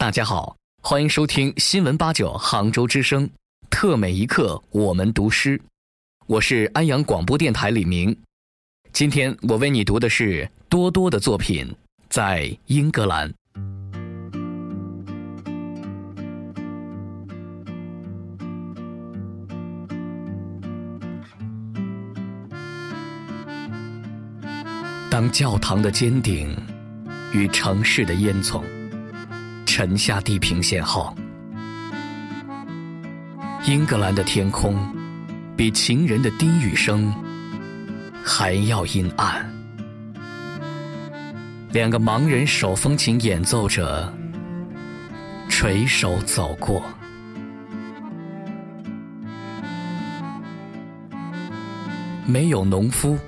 大家好，欢迎收听新闻八九杭州之声特每一刻，我们读诗。我是安阳广播电台李明。今天我为你读的是多多的作品，在英格兰。当教堂的尖顶与城市的烟囱。沉下地平线后，英格兰的天空比情人的低语声还要阴暗。两个盲人手风琴演奏者，垂手走过。没有农夫，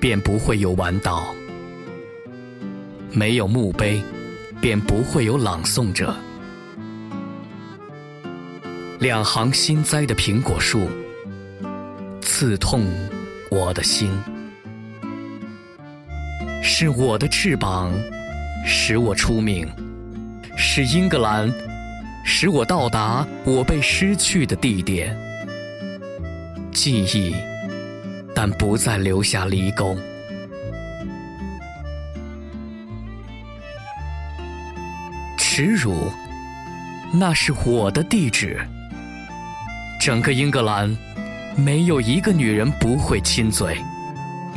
便不会有晚岛；没有墓碑。便不会有朗诵者。两行新栽的苹果树，刺痛我的心。是我的翅膀使我出名，是英格兰使我到达我被失去的地点。记忆，但不再留下离沟。耻辱，那是我的地址。整个英格兰，没有一个女人不会亲嘴。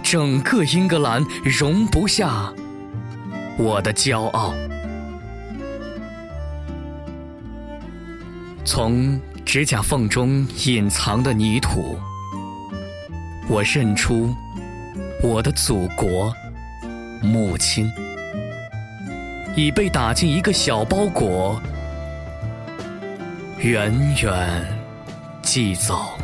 整个英格兰容不下我的骄傲。从指甲缝中隐藏的泥土，我认出我的祖国，母亲。已被打进一个小包裹，远远寄走。